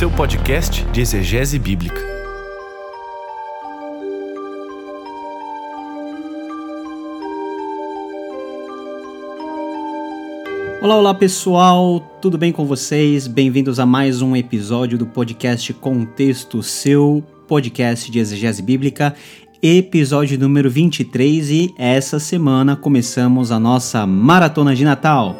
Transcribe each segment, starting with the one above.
seu podcast de exegese bíblica. Olá, olá pessoal, tudo bem com vocês? Bem-vindos a mais um episódio do podcast Contexto Seu, podcast de exegese bíblica, episódio número 23 e essa semana começamos a nossa maratona de Natal.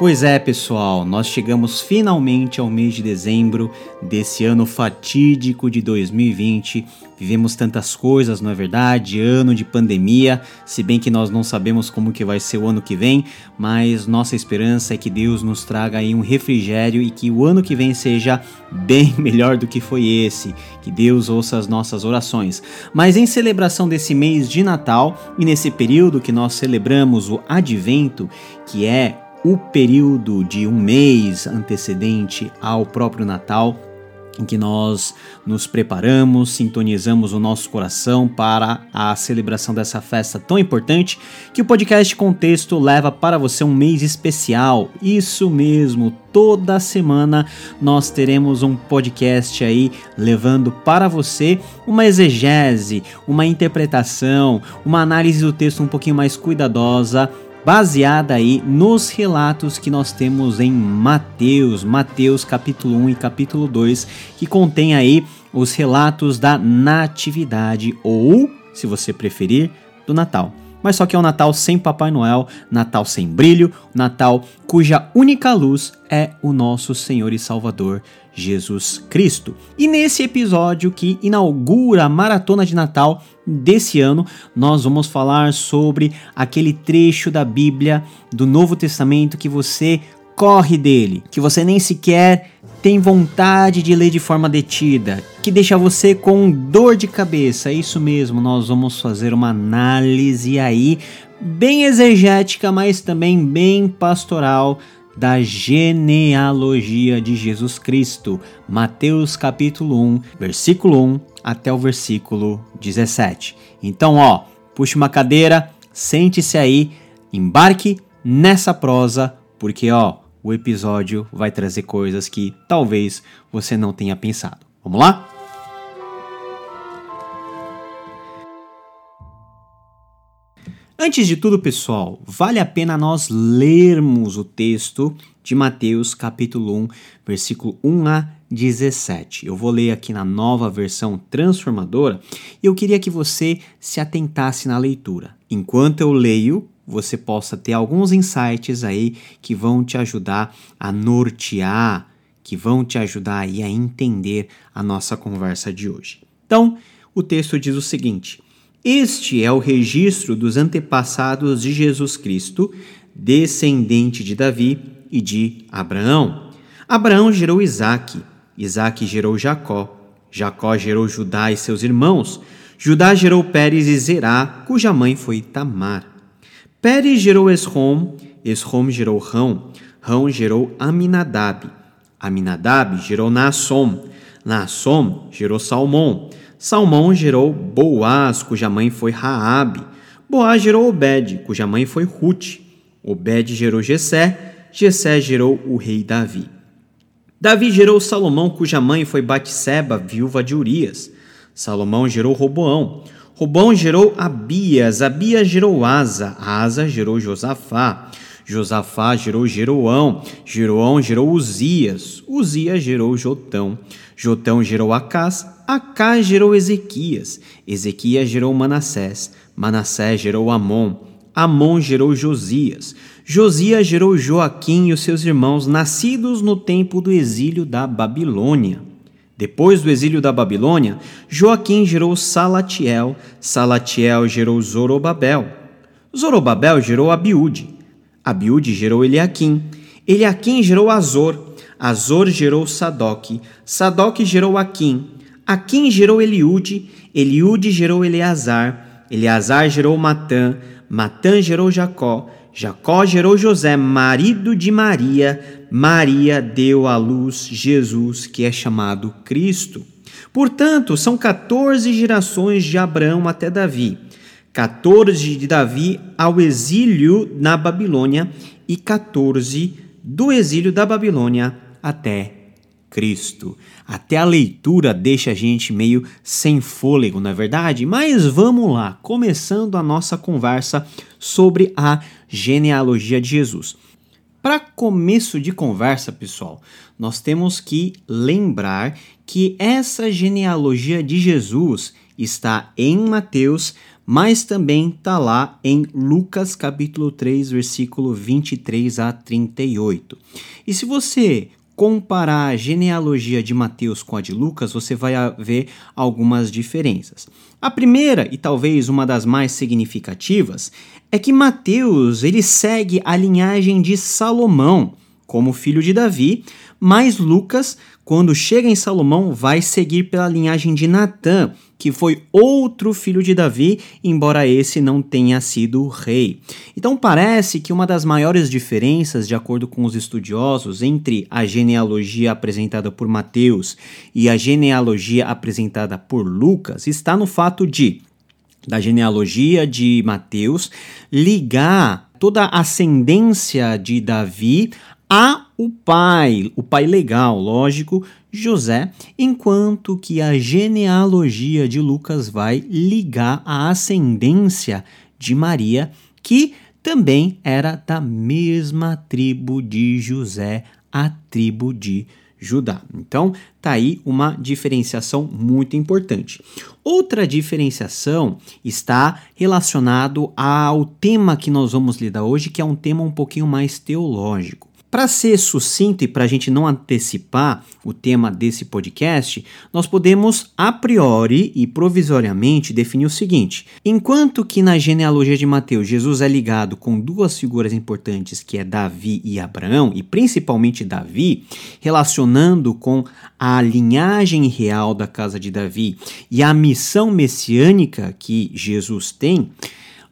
Pois é, pessoal, nós chegamos finalmente ao mês de dezembro desse ano fatídico de 2020. Vivemos tantas coisas, não é verdade? Ano de pandemia, se bem que nós não sabemos como que vai ser o ano que vem, mas nossa esperança é que Deus nos traga aí um refrigério e que o ano que vem seja bem melhor do que foi esse. Que Deus ouça as nossas orações. Mas em celebração desse mês de Natal e nesse período que nós celebramos o Advento, que é o período de um mês antecedente ao próprio Natal, em que nós nos preparamos, sintonizamos o nosso coração para a celebração dessa festa tão importante que o podcast Contexto leva para você um mês especial. Isso mesmo, toda semana nós teremos um podcast aí levando para você uma exegese, uma interpretação, uma análise do texto um pouquinho mais cuidadosa baseada aí nos relatos que nós temos em Mateus, Mateus capítulo 1 e capítulo 2, que contém aí os relatos da natividade ou, se você preferir, do Natal. Mas só que é um Natal sem Papai Noel, Natal sem brilho, Natal cuja única luz é o nosso Senhor e Salvador Jesus Cristo. E nesse episódio que inaugura a maratona de Natal desse ano, nós vamos falar sobre aquele trecho da Bíblia do Novo Testamento que você corre dele, que você nem sequer tem vontade de ler de forma detida, que deixa você com dor de cabeça. É isso mesmo, nós vamos fazer uma análise aí bem exegética, mas também bem pastoral da genealogia de Jesus Cristo, Mateus capítulo 1, versículo 1 até o versículo 17. Então, ó, puxe uma cadeira, sente-se aí, embarque nessa prosa, porque ó, o episódio vai trazer coisas que talvez você não tenha pensado. Vamos lá? Antes de tudo, pessoal, vale a pena nós lermos o texto de Mateus, capítulo 1, versículo 1 a 17. Eu vou ler aqui na nova versão transformadora e eu queria que você se atentasse na leitura. Enquanto eu leio, você possa ter alguns insights aí que vão te ajudar a nortear, que vão te ajudar aí a entender a nossa conversa de hoje. Então, o texto diz o seguinte: este é o registro dos antepassados de Jesus Cristo, descendente de Davi e de Abraão. Abraão gerou Isaque, Isaque gerou Jacó, Jacó gerou Judá e seus irmãos, Judá gerou Pérez e Zerá, cuja mãe foi Tamar. Pérez gerou Esrom, Esrom gerou Rão, Rão gerou Aminadab, Aminadab gerou Naassom, Naassom gerou Salmão, Salmão gerou Boaz, cuja mãe foi Raabe. Boaz gerou Obed, cuja mãe foi Ruth. Obed gerou Jessé, Jessé gerou o rei Davi. Davi gerou Salomão, cuja mãe foi Batseba, viúva de Urias. Salomão gerou Roboão. Roboão gerou Abias, Abias gerou Asa, Asa gerou Josafá. Josafá gerou Jeroão, Jeroão gerou Uzias, Uzias gerou Jotão, Jotão gerou Acás, Acás gerou Ezequias, Ezequias gerou Manassés, Manassés gerou Amon, Amon gerou Josias, Josias gerou Joaquim e os seus irmãos, nascidos no tempo do exílio da Babilônia. Depois do exílio da Babilônia, Joaquim gerou Salatiel, Salatiel gerou Zorobabel, Zorobabel gerou Abiúde, Abiúde gerou Eliaquim, Eliaquim gerou Azor, Azor gerou Sadoc, Sadoc gerou Aquim, Aquim gerou Eliúde, Eliúde gerou Eleazar, Eleazar gerou Matã, Matã gerou Jacó, Jacó gerou José, marido de Maria, Maria deu à luz Jesus, que é chamado Cristo. Portanto, são 14 gerações de Abraão até Davi, 14 de Davi ao exílio na Babilônia e 14 do exílio da Babilônia até Cristo. Até a leitura deixa a gente meio sem fôlego, não é verdade? Mas vamos lá, começando a nossa conversa sobre a genealogia de Jesus. Para começo de conversa, pessoal, nós temos que lembrar que essa genealogia de Jesus está em Mateus, mas também está lá em Lucas capítulo 3, versículo 23 a 38. E se você comparar a genealogia de Mateus com a de Lucas, você vai ver algumas diferenças. A primeira, e talvez uma das mais significativas, é que Mateus ele segue a linhagem de Salomão como filho de Davi, mas Lucas, quando chega em Salomão, vai seguir pela linhagem de Natã, que foi outro filho de Davi, embora esse não tenha sido rei. Então parece que uma das maiores diferenças, de acordo com os estudiosos, entre a genealogia apresentada por Mateus e a genealogia apresentada por Lucas está no fato de da genealogia de Mateus ligar toda a ascendência de Davi a o pai, o pai legal, lógico, José, enquanto que a genealogia de Lucas vai ligar a ascendência de Maria, que também era da mesma tribo de José, a tribo de Judá. Então, tá aí uma diferenciação muito importante. Outra diferenciação está relacionado ao tema que nós vamos lidar hoje, que é um tema um pouquinho mais teológico. Para ser sucinto e para a gente não antecipar o tema desse podcast, nós podemos a priori e provisoriamente definir o seguinte: enquanto que na genealogia de Mateus Jesus é ligado com duas figuras importantes que é Davi e Abraão, e principalmente Davi, relacionando com a linhagem real da casa de Davi e a missão messiânica que Jesus tem,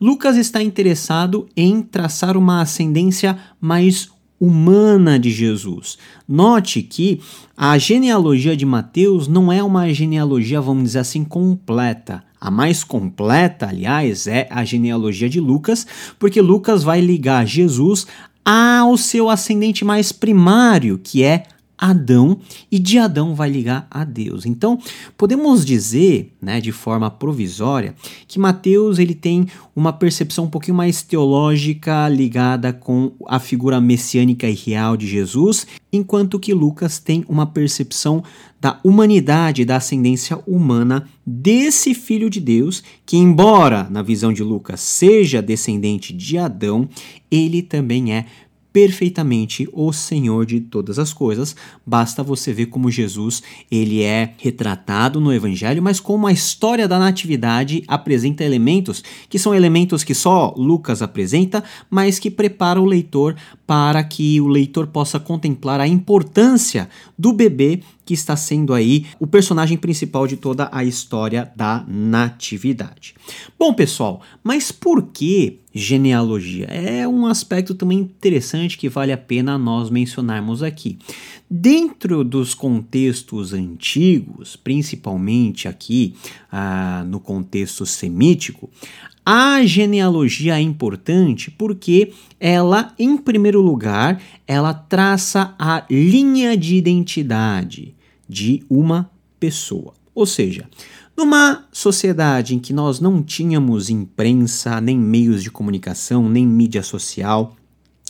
Lucas está interessado em traçar uma ascendência mais humana de Jesus. Note que a genealogia de Mateus não é uma genealogia, vamos dizer assim, completa. A mais completa, aliás, é a genealogia de Lucas, porque Lucas vai ligar Jesus ao seu ascendente mais primário, que é Adão e de Adão vai ligar a Deus. Então, podemos dizer, né, de forma provisória, que Mateus ele tem uma percepção um pouquinho mais teológica ligada com a figura messiânica e real de Jesus, enquanto que Lucas tem uma percepção da humanidade, da ascendência humana desse filho de Deus, que embora na visão de Lucas seja descendente de Adão, ele também é perfeitamente o Senhor de todas as coisas. Basta você ver como Jesus ele é retratado no Evangelho, mas como a história da natividade apresenta elementos que são elementos que só Lucas apresenta, mas que prepara o leitor para que o leitor possa contemplar a importância do bebê que está sendo aí o personagem principal de toda a história da natividade. Bom, pessoal, mas por que genealogia? É um aspecto também interessante que vale a pena nós mencionarmos aqui. Dentro dos contextos antigos, principalmente aqui ah, no contexto semítico, a genealogia é importante porque ela, em primeiro lugar, ela traça a linha de identidade de uma pessoa. Ou seja, numa sociedade em que nós não tínhamos imprensa, nem meios de comunicação, nem mídia social,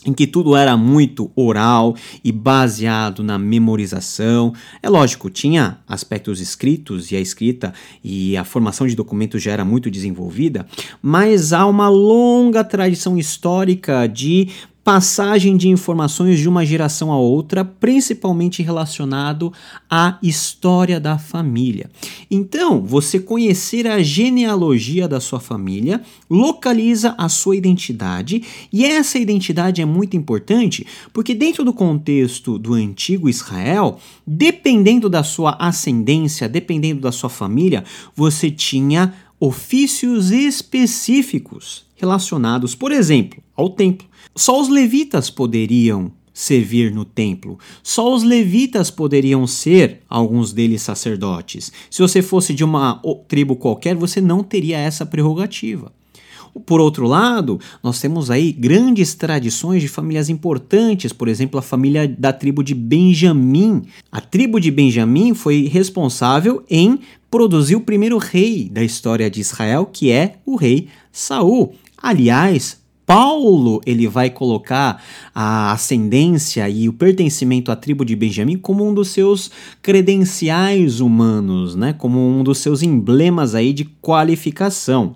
em que tudo era muito oral e baseado na memorização. É lógico, tinha aspectos escritos e a escrita e a formação de documentos já era muito desenvolvida, mas há uma longa tradição histórica de passagem de informações de uma geração a outra, principalmente relacionado à história da família. Então, você conhecer a genealogia da sua família localiza a sua identidade, e essa identidade é muito importante porque, dentro do contexto do antigo Israel, dependendo da sua ascendência, dependendo da sua família, você tinha ofícios específicos relacionados, por exemplo, ao templo. Só os levitas poderiam servir no templo. Só os levitas poderiam ser, alguns deles, sacerdotes. Se você fosse de uma tribo qualquer, você não teria essa prerrogativa. Por outro lado, nós temos aí grandes tradições de famílias importantes, por exemplo, a família da tribo de Benjamim. A tribo de Benjamim foi responsável em produzir o primeiro rei da história de Israel, que é o rei Saul. Aliás, Paulo ele vai colocar a ascendência e o pertencimento à tribo de Benjamim como um dos seus credenciais humanos, né? Como um dos seus emblemas aí de qualificação.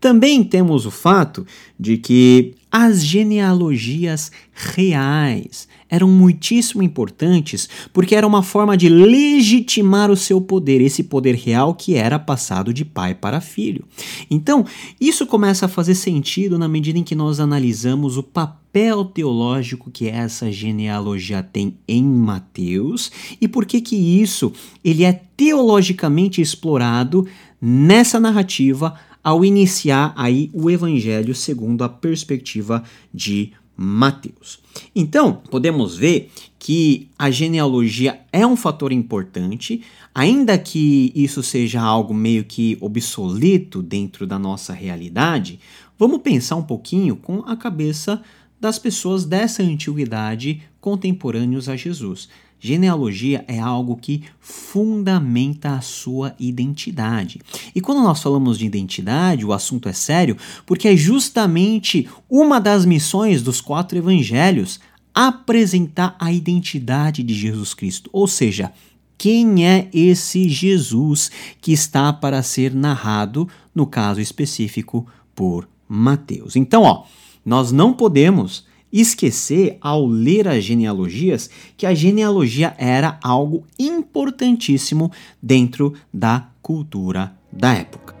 Também temos o fato de que as genealogias reais eram muitíssimo importantes porque era uma forma de legitimar o seu poder, esse poder real que era passado de pai para filho. Então, isso começa a fazer sentido na medida em que nós analisamos o papel teológico que essa genealogia tem em Mateus e por que que isso ele é teologicamente explorado nessa narrativa ao iniciar aí o evangelho segundo a perspectiva de Mateus. Então, podemos ver que a genealogia é um fator importante, ainda que isso seja algo meio que obsoleto dentro da nossa realidade, vamos pensar um pouquinho com a cabeça das pessoas dessa antiguidade contemporâneos a Jesus. Genealogia é algo que fundamenta a sua identidade. E quando nós falamos de identidade, o assunto é sério, porque é justamente uma das missões dos quatro evangelhos apresentar a identidade de Jesus Cristo. Ou seja, quem é esse Jesus que está para ser narrado, no caso específico, por Mateus. Então, ó, nós não podemos esquecer, ao ler as genealogias, que a genealogia era algo importantíssimo dentro da cultura da época.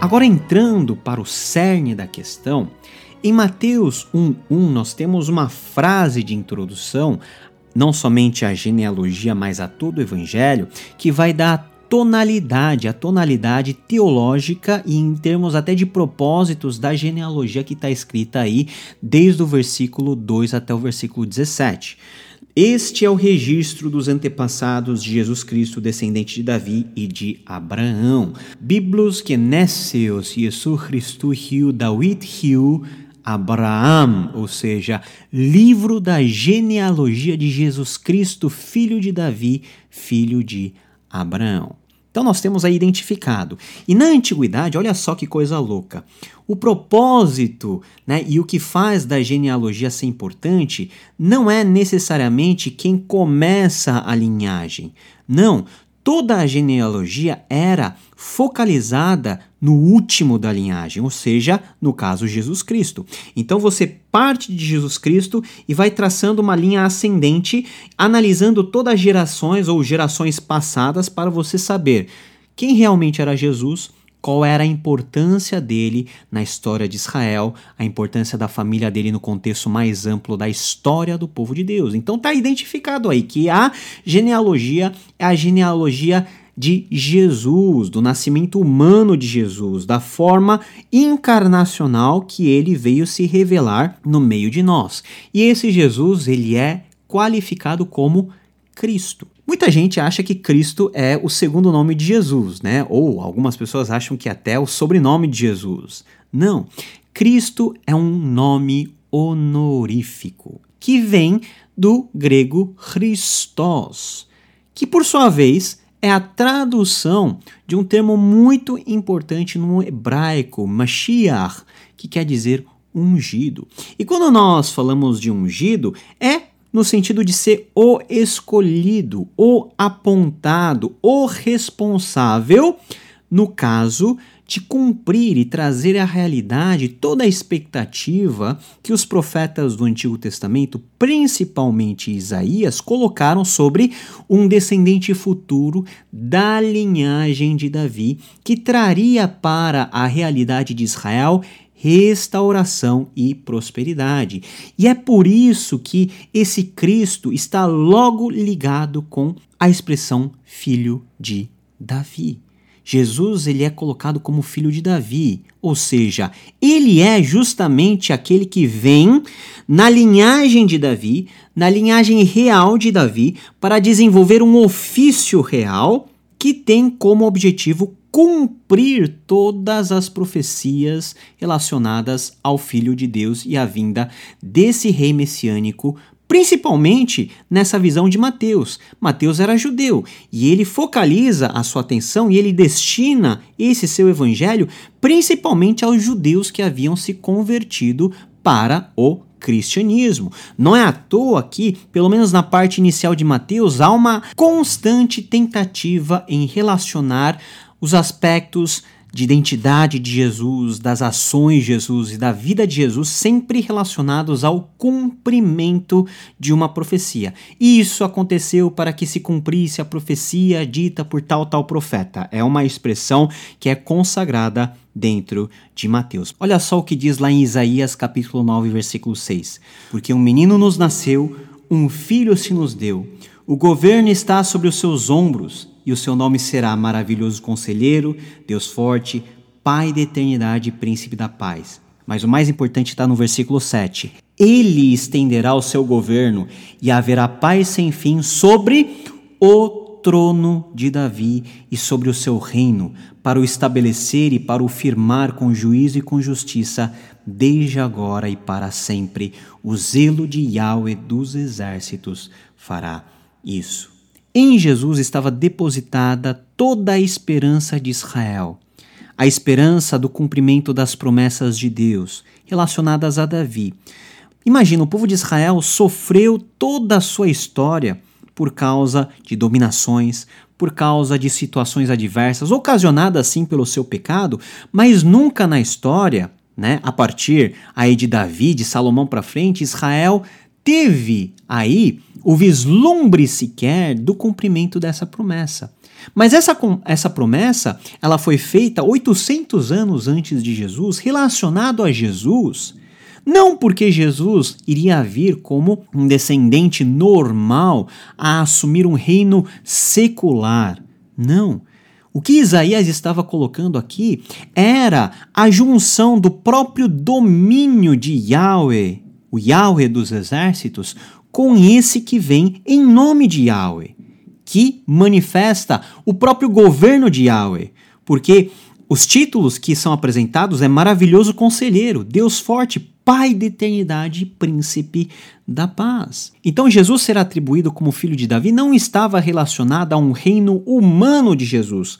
Agora entrando para o cerne da questão, em Mateus 1:1 nós temos uma frase de introdução, não somente à genealogia, mas a todo o evangelho, que vai dar tonalidade, a tonalidade teológica e em termos até de propósitos da genealogia que está escrita aí, desde o versículo 2 até o versículo 17. Este é o registro dos antepassados de Jesus Cristo, descendente de Davi e de Abraão. Biblos Geneseos Jesu Christu Hiu David Hiu Abraão, ou seja, livro da genealogia de Jesus Cristo, filho de Davi, filho de Abraão. Então nós temos aí identificado. E na antiguidade, olha só que coisa louca. O propósito né, e o que faz da genealogia ser importante não é necessariamente quem começa a linhagem. Não, toda a genealogia era focalizada no último da linhagem, ou seja, no caso Jesus Cristo. Então você parte de Jesus Cristo e vai traçando uma linha ascendente, analisando todas as gerações ou gerações passadas para você saber quem realmente era Jesus, qual era a importância dele na história de Israel, a importância da família dele no contexto mais amplo da história do povo de Deus. Então está identificado aí que a genealogia é a genealogia de Jesus, do nascimento humano de Jesus, da forma encarnacional que ele veio se revelar no meio de nós. E esse Jesus, ele é qualificado como Cristo. Muita gente acha que Cristo é o segundo nome de Jesus, né? Ou algumas pessoas acham que até é o sobrenome de Jesus. Não. Cristo é um nome honorífico que vem do grego Christos, que por sua vez é a tradução de um termo muito importante no hebraico, Mashiach, que quer dizer ungido. E quando nós falamos de ungido, é no sentido de ser o escolhido, o apontado, o responsável, no caso de cumprir e trazer à realidade toda a expectativa que os profetas do Antigo Testamento, principalmente Isaías, colocaram sobre um descendente futuro da linhagem de Davi, que traria para a realidade de Israel restauração e prosperidade. E é por isso que esse Cristo está logo ligado com a expressão filho de Davi. Jesus ele é colocado como filho de Davi, ou seja, ele é justamente aquele que vem na linhagem de Davi, na linhagem real de Davi, para desenvolver um ofício real que tem como objetivo cumprir todas as profecias relacionadas ao Filho de Deus e à vinda desse rei messiânico principalmente nessa visão de Mateus. Mateus era judeu e ele focaliza a sua atenção e ele destina esse seu evangelho principalmente aos judeus que haviam se convertido para o cristianismo. Não é à toa que, pelo menos na parte inicial de Mateus, há uma constante tentativa em relacionar os aspectos de identidade de Jesus, das ações de Jesus e da vida de Jesus, sempre relacionados ao cumprimento de uma profecia. Isso aconteceu para que se cumprisse a profecia dita por tal tal profeta. É uma expressão que é consagrada dentro de Mateus. Olha só o que diz lá em Isaías capítulo 9, versículo 6. Porque um menino nos nasceu, um filho se nos deu. O governo está sobre os seus ombros e o seu nome será Maravilhoso Conselheiro, Deus Forte, Pai da Eternidade e Príncipe da Paz. Mas o mais importante está no versículo 7. Ele estenderá o seu governo e haverá paz sem fim sobre o trono de Davi e sobre o seu reino, para o estabelecer e para o firmar com juízo e com justiça, desde agora e para sempre. O zelo de Yahweh dos exércitos fará isso. Em Jesus estava depositada toda a esperança de Israel, a esperança do cumprimento das promessas de Deus relacionadas a Davi. Imagina, o povo de Israel sofreu toda a sua história por causa de dominações, por causa de situações adversas, ocasionadas sim pelo seu pecado, mas nunca na história, né, a partir aí de Davi, de Salomão para frente, Israel teve aí o vislumbre sequer do cumprimento dessa promessa. Mas essa, essa promessa ela foi feita 800 anos antes de Jesus, relacionado a Jesus, não porque Jesus iria vir como um descendente normal a assumir um reino secular. Não. O que Isaías estava colocando aqui era a junção do próprio domínio de Yahweh, o Yahweh dos exércitos, com esse que vem em nome de Yahweh, que manifesta o próprio governo de Yahweh, porque os títulos que são apresentados é maravilhoso conselheiro, Deus forte, Pai da eternidade, príncipe da paz. Então Jesus ser atribuído como filho de Davi não estava relacionado a um reino humano de Jesus,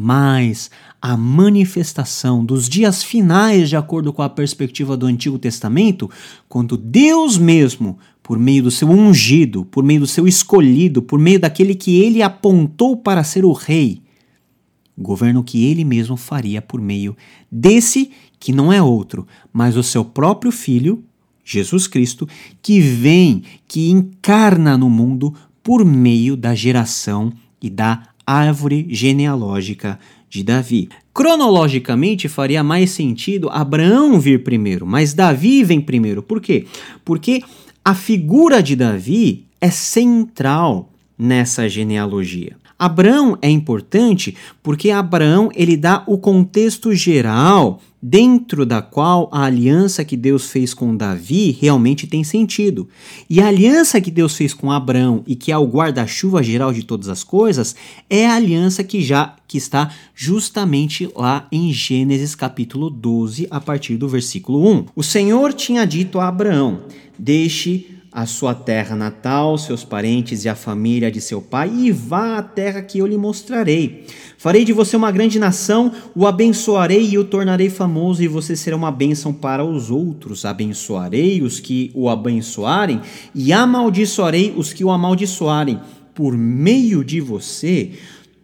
mas a manifestação dos dias finais, de acordo com a perspectiva do Antigo Testamento, quando Deus mesmo, por meio do seu ungido, por meio do seu escolhido, por meio daquele que ele apontou para ser o rei, governo que ele mesmo faria por meio desse que não é outro, mas o seu próprio filho, Jesus Cristo, que vem, que encarna no mundo por meio da geração e da árvore genealógica de Davi. Cronologicamente faria mais sentido Abraão vir primeiro, mas Davi vem primeiro. Por quê? Porque a figura de Davi é central nessa genealogia. Abraão é importante porque Abraão ele dá o contexto geral dentro da qual a aliança que Deus fez com Davi realmente tem sentido. E a aliança que Deus fez com Abraão e que é o guarda-chuva geral de todas as coisas é a aliança que já que está justamente lá em Gênesis capítulo 12, a partir do versículo 1. O Senhor tinha dito a Abraão: Deixe a sua terra natal, seus parentes e a família de seu pai, e vá à terra que eu lhe mostrarei. Farei de você uma grande nação, o abençoarei e o tornarei famoso, e você será uma bênção para os outros. Abençoarei os que o abençoarem, e amaldiçoarei os que o amaldiçoarem. Por meio de você,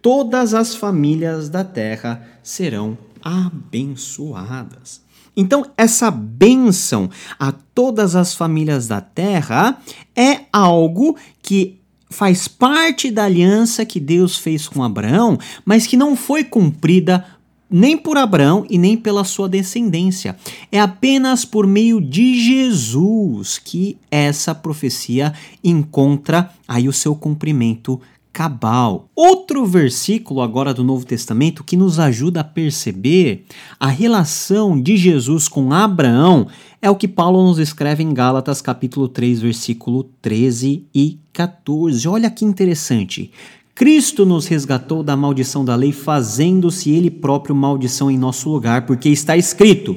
todas as famílias da terra serão abençoadas. Então, essa bênção a todas as famílias da terra é algo que faz parte da aliança que Deus fez com Abraão, mas que não foi cumprida nem por Abraão e nem pela sua descendência. É apenas por meio de Jesus que essa profecia encontra aí o seu cumprimento cabal. Outro versículo agora do Novo Testamento que nos ajuda a perceber a relação de Jesus com Abraão é o que Paulo nos escreve em Gálatas capítulo 3, versículo 13 e 14. Olha que interessante. Cristo nos resgatou da maldição da lei, fazendo-se ele próprio maldição em nosso lugar, porque está escrito: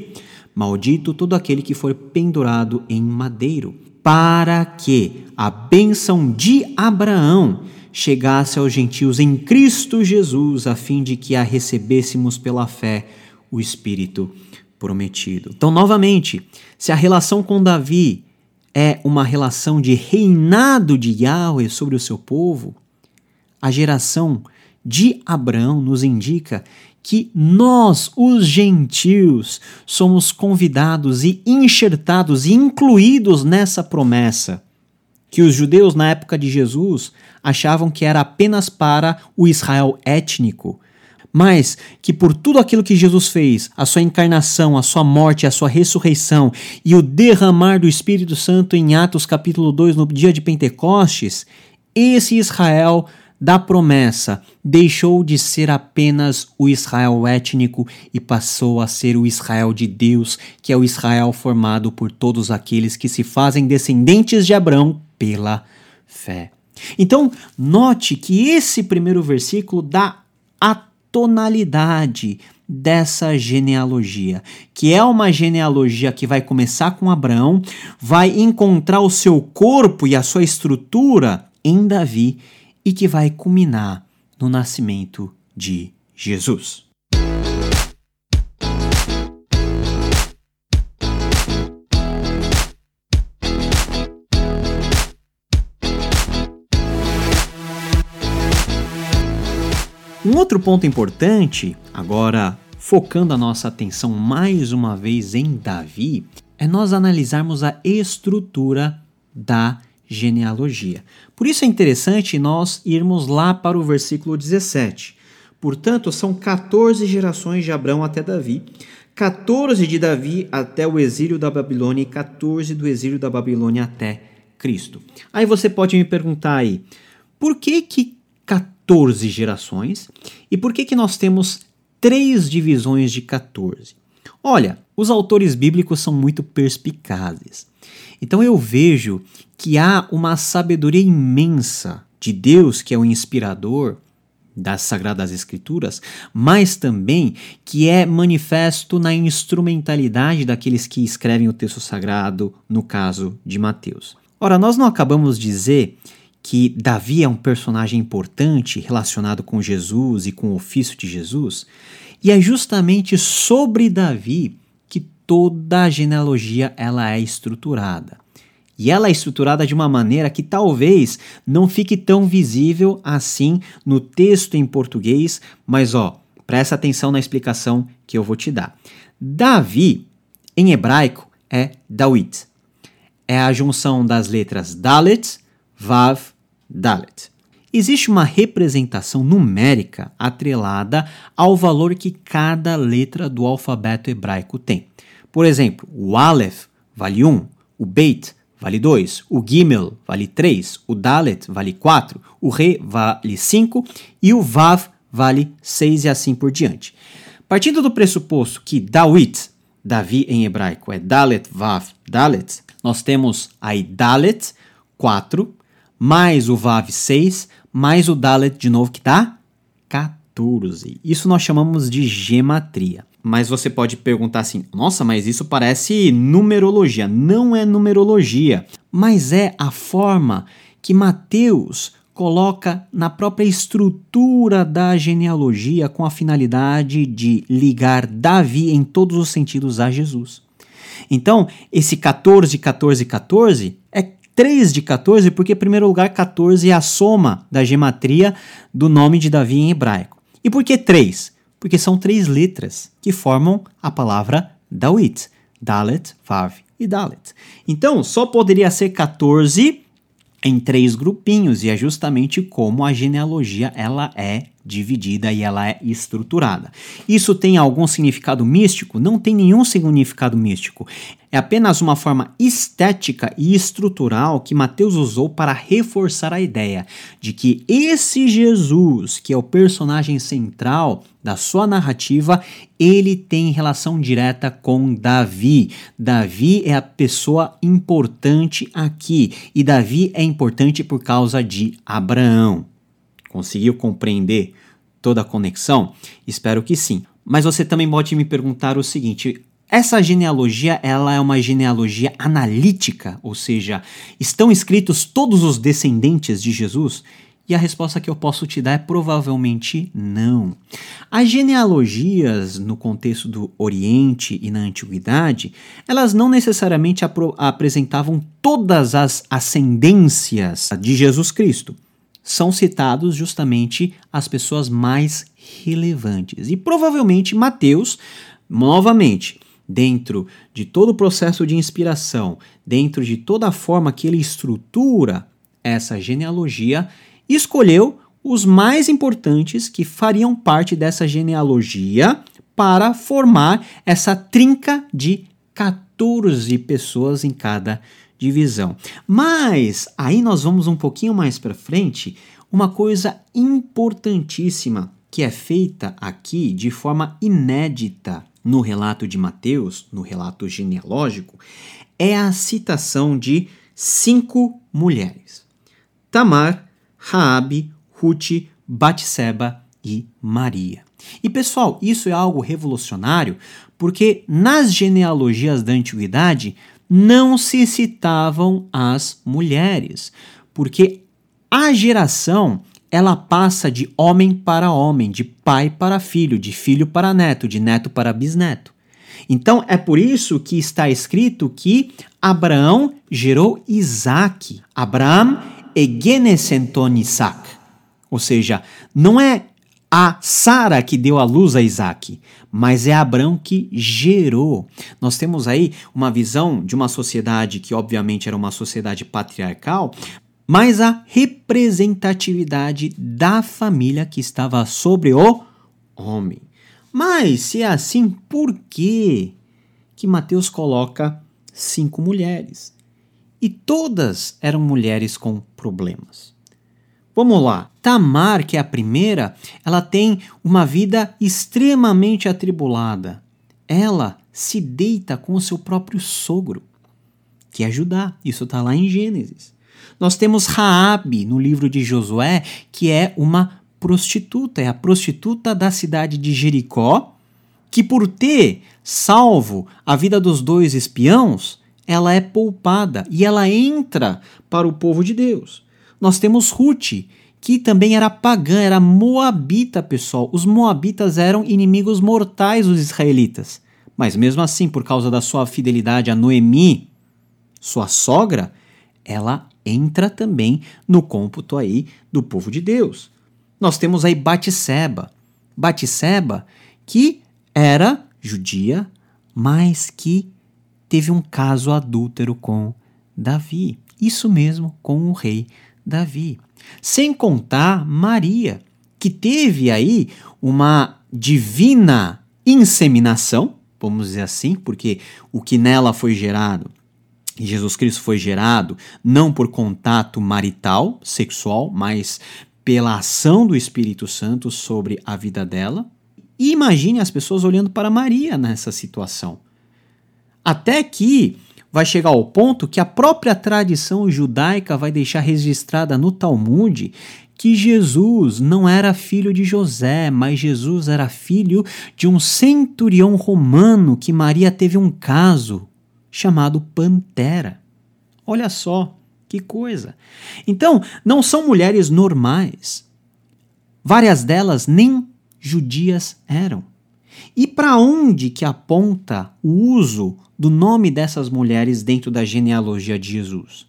Maldito todo aquele que for pendurado em madeiro, para que a bênção de Abraão chegasse aos gentios em Cristo Jesus, a fim de que a recebêssemos pela fé o Espírito prometido. Então, novamente, se a relação com Davi é uma relação de reinado de Yahweh sobre o seu povo, a geração de Abraão nos indica que nós, os gentios, somos convidados e enxertados e incluídos nessa promessa que os judeus na época de Jesus achavam que era apenas para o Israel étnico, mas que por tudo aquilo que Jesus fez, a sua encarnação, a sua morte, a sua ressurreição e o derramar do Espírito Santo em Atos capítulo 2 no dia de Pentecostes, esse Israel da promessa deixou de ser apenas o Israel étnico e passou a ser o Israel de Deus, que é o Israel formado por todos aqueles que se fazem descendentes de Abraão pela fé. Então, note que esse primeiro versículo dá a tonalidade dessa genealogia, que é uma genealogia que vai começar com Abraão, vai encontrar o seu corpo e a sua estrutura em Davi e que vai culminar no nascimento de Jesus. Um outro ponto importante, agora focando a nossa atenção mais uma vez em Davi, é nós analisarmos a estrutura da genealogia. Por isso é interessante nós irmos lá para o versículo 17. Portanto, são 14 gerações de Abraão até Davi, 14 de Davi até o exílio da Babilônia e 14 do exílio da Babilônia até Cristo. Aí você pode me perguntar aí, por que que 14 gerações e por que que nós temos três divisões de 14? Olha, os autores bíblicos são muito perspicazes. Então eu vejo que há uma sabedoria imensa de Deus, que é o inspirador das Sagradas Escrituras, mas também que é manifesto na instrumentalidade daqueles que escrevem o texto sagrado, no caso de Mateus. Ora, nós não acabamos de dizer que Davi é um personagem importante relacionado com Jesus e com o ofício de Jesus, e é justamente sobre Davi toda a genealogia ela é estruturada. E ela é estruturada de uma maneira que talvez não fique tão visível assim no texto em português, mas ó, presta atenção na explicação que eu vou te dar. Davi, em hebraico, é Dawit. É a junção das letras Dalet, Vav, Dalet. Existe uma representação numérica atrelada ao valor que cada letra do alfabeto hebraico tem. Por exemplo, o Aleph vale 1, o Beit vale 2, o Gimel vale 3, o Dalet vale 4, o Re vale 5 e o Vav vale 6 e assim por diante. Partindo do pressuposto que Dawit, Davi em hebraico, é Dalet, Vav, Dalet, nós temos aí Dalet, 4, mais o Vav, 6, mais o Dalet de novo que dá 14. Isso nós chamamos de gematria. Mas você pode perguntar assim: nossa, mas isso parece numerologia. Não é numerologia, mas é a forma que Mateus coloca na própria estrutura da genealogia com a finalidade de ligar Davi em todos os sentidos a Jesus. Então, esse 14, 14, 14 é 3 de 14, porque, em primeiro lugar, 14 é a soma da gematria do nome de Davi em hebraico. E por que 3? porque são três letras que formam a palavra Dawit, Dalet, Vav e Dalet. Então, só poderia ser 14 em três grupinhos, e é justamente como a genealogia ela é dividida e ela é estruturada. Isso tem algum significado místico? Não tem nenhum significado místico. É apenas uma forma estética e estrutural que Mateus usou para reforçar a ideia de que esse Jesus, que é o personagem central da sua narrativa, ele tem relação direta com Davi. Davi é a pessoa importante aqui e Davi é importante por causa de Abraão. Conseguiu compreender toda a conexão? Espero que sim. Mas você também pode me perguntar o seguinte: essa genealogia, ela é uma genealogia analítica, ou seja, estão escritos todos os descendentes de Jesus? E a resposta que eu posso te dar é provavelmente não. As genealogias no contexto do Oriente e na Antiguidade, elas não necessariamente apresentavam todas as ascendências de Jesus Cristo. São citados justamente as pessoas mais relevantes. E provavelmente Mateus, novamente, dentro de todo o processo de inspiração, dentro de toda a forma que ele estrutura essa genealogia, escolheu os mais importantes que fariam parte dessa genealogia para formar essa trinca de 14 pessoas em cada divisão. Mas aí nós vamos um pouquinho mais para frente, uma coisa importantíssima que é feita aqui de forma inédita no relato de Mateus, no relato genealógico, é a citação de cinco mulheres: Tamar, Raabe, Ruth, Batseba e Maria. E pessoal, isso é algo revolucionário porque nas genealogias da antiguidade não se citavam as mulheres, porque a geração ela passa de homem para homem, de pai para filho, de filho para neto, de neto para bisneto. Então é por isso que está escrito que Abraão gerou Isaac. Abraão egenesenton Isaac. Ou seja, não é a Sara que deu a luz a Isaac, mas é Abraão que gerou. Nós temos aí uma visão de uma sociedade que, obviamente, era uma sociedade patriarcal, mas a representatividade da família que estava sobre o homem. Mas se é assim, por que que Mateus coloca cinco mulheres? E todas eram mulheres com problemas. Vamos lá. Tamar, que é a primeira, ela tem uma vida extremamente atribulada. Ela se deita com o seu próprio sogro, que é Judá. Isso está lá em Gênesis. Nós temos Raabe no livro de Josué, que é uma prostituta, é a prostituta da cidade de Jericó, que por ter salvo a vida dos dois espiãos, ela é poupada e ela entra para o povo de Deus. Nós temos Ruth, que também era pagã, era moabita, pessoal. Os moabitas eram inimigos mortais dos israelitas. Mas mesmo assim, por causa da sua fidelidade a Noemi, sua sogra, ela entra também no cômputo aí do povo de Deus. Nós temos aí Batseba. Batseba, que era judia, mas que teve um caso adúltero com Davi. Isso mesmo, com o rei Davi. Sem contar Maria, que teve aí uma divina inseminação, vamos dizer assim, porque o que nela foi gerado, Jesus Cristo foi gerado não por contato marital, sexual, mas pela ação do Espírito Santo sobre a vida dela. E imagine as pessoas olhando para Maria nessa situação. Até que vai chegar ao ponto que a própria tradição judaica vai deixar registrada no Talmud que Jesus não era filho de José, mas Jesus era filho de um centurião romano que Maria teve um caso chamado Pantera. Olha só que coisa. Então, não são mulheres normais. Várias delas nem judias eram. E para onde que aponta o uso do nome dessas mulheres dentro da genealogia de Jesus.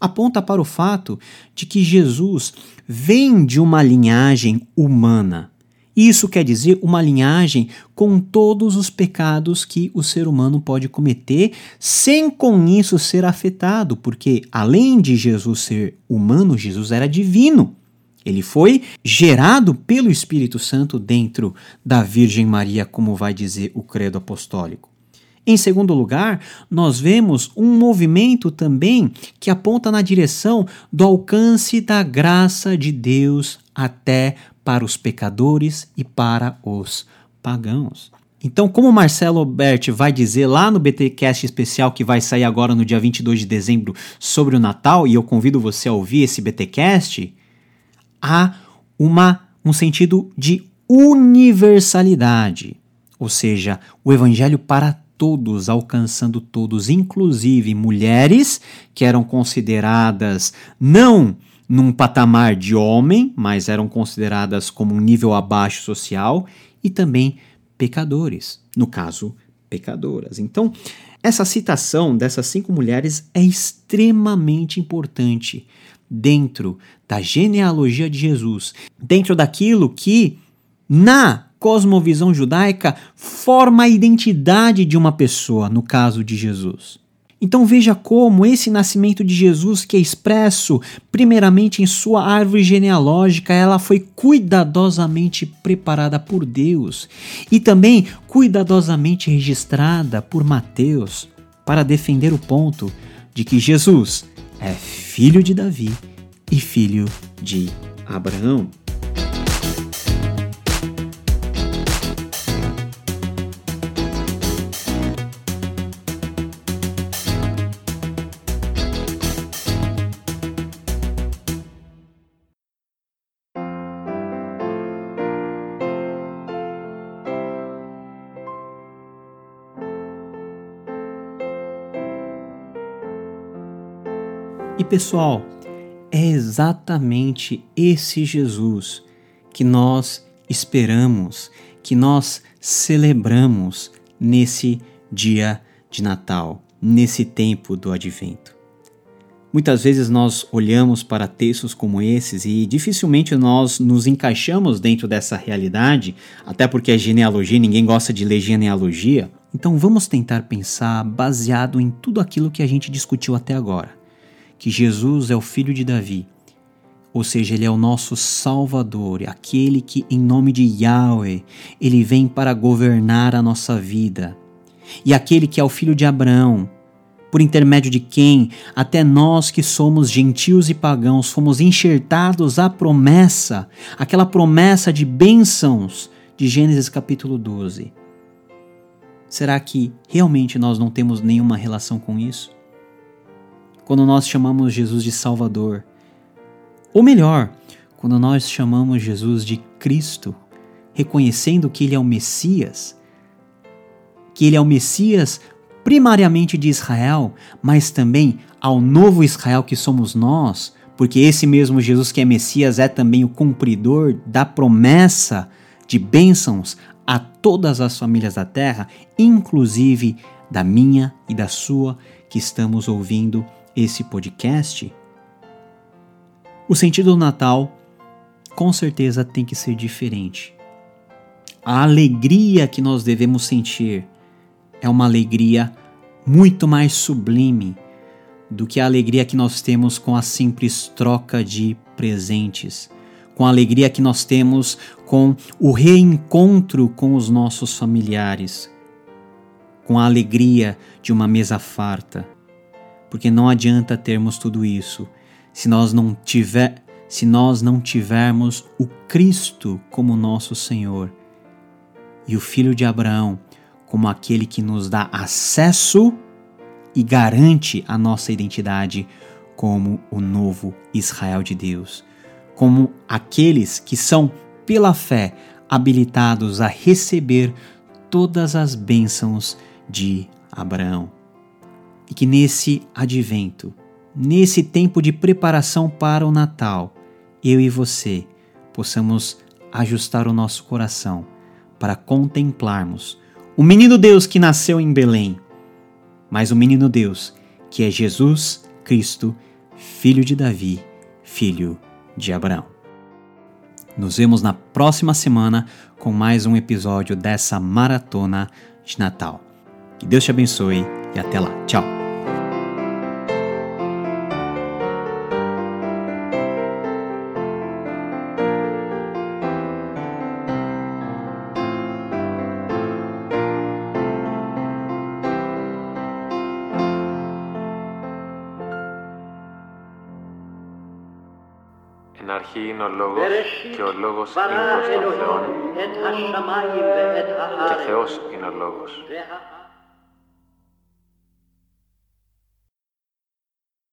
Aponta para o fato de que Jesus vem de uma linhagem humana. Isso quer dizer uma linhagem com todos os pecados que o ser humano pode cometer, sem com isso ser afetado, porque além de Jesus ser humano, Jesus era divino. Ele foi gerado pelo Espírito Santo dentro da Virgem Maria, como vai dizer o Credo Apostólico. Em segundo lugar, nós vemos um movimento também que aponta na direção do alcance da graça de Deus até para os pecadores e para os pagãos. Então, como Marcelo Alberti vai dizer lá no BTcast especial que vai sair agora no dia 22 de dezembro sobre o Natal, e eu convido você a ouvir esse BTcast, há uma, um sentido de universalidade, ou seja, o evangelho para todos, alcançando todos, inclusive mulheres que eram consideradas não num patamar de homem, mas eram consideradas como um nível abaixo social, e também pecadores, no caso, pecadoras. Então, essa citação dessas cinco mulheres é extremamente importante dentro da genealogia de Jesus, dentro daquilo que, na cosmovisão judaica, forma a identidade de uma pessoa, no caso de Jesus. Então veja como esse nascimento de Jesus, que é expresso primeiramente em sua árvore genealógica, ela foi cuidadosamente preparada por Deus e também cuidadosamente registrada por Mateus para defender o ponto de que Jesus é filho de Davi e filho de Abraão. Pessoal, é exatamente esse Jesus que nós esperamos, que nós celebramos nesse dia de Natal, nesse tempo do advento. Muitas vezes nós olhamos para textos como esses e dificilmente nós nos encaixamos dentro dessa realidade, até porque a genealogia, ninguém gosta de ler genealogia. Então vamos tentar pensar baseado em tudo aquilo que a gente discutiu até agora que Jesus é o filho de Davi, ou seja, ele é o nosso Salvador, aquele que, em nome de Yahweh, ele vem para governar a nossa vida. E aquele que é o filho de Abraão, por intermédio de quem até nós que somos gentios e pagãos fomos enxertados à promessa, aquela promessa de bênçãos de Gênesis capítulo 12. Será que realmente nós não temos nenhuma relação com isso? Quando nós chamamos Jesus de Salvador. Ou melhor, quando nós chamamos Jesus de Cristo, reconhecendo que Ele é o Messias, que Ele é o Messias primariamente de Israel, mas também ao novo Israel que somos nós, porque esse mesmo Jesus que é Messias é também o cumpridor da promessa de bênçãos a todas as famílias da terra, inclusive da minha e da sua, que estamos ouvindo esse podcast, o sentido do Natal com certeza tem que ser diferente. A alegria que nós devemos sentir é uma alegria muito mais sublime do que a alegria que nós temos com a simples troca de presentes, com a alegria que nós temos com o reencontro com os nossos familiares, com a alegria de uma mesa farta porque não adianta termos tudo isso se nós não tiver se nós não tivermos o Cristo como nosso Senhor e o filho de Abraão como aquele que nos dá acesso e garante a nossa identidade como o novo Israel de Deus, como aqueles que são pela fé habilitados a receber todas as bênçãos de Abraão e que nesse advento, nesse tempo de preparação para o Natal, eu e você possamos ajustar o nosso coração para contemplarmos o menino Deus que nasceu em Belém, mas o menino Deus que é Jesus Cristo, filho de Davi, filho de Abraão. Nos vemos na próxima semana com mais um episódio dessa maratona de Natal. Que Deus te abençoe e até lá. Tchau. και ο λόγος είναι προς τον Θεό και Θεός είναι ο λόγος.